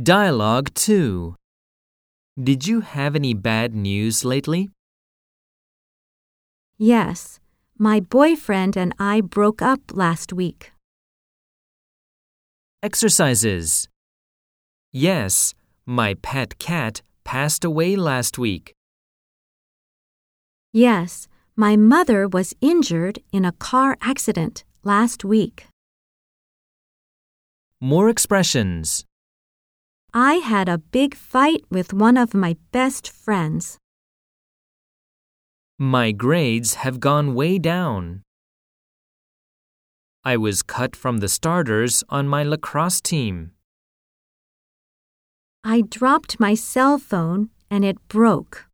Dialogue 2 Did you have any bad news lately? Yes, my boyfriend and I broke up last week. Exercises. Yes, my pet cat passed away last week. Yes, my mother was injured in a car accident last week. More expressions. I had a big fight with one of my best friends. My grades have gone way down. I was cut from the starters on my lacrosse team. I dropped my cell phone and it broke.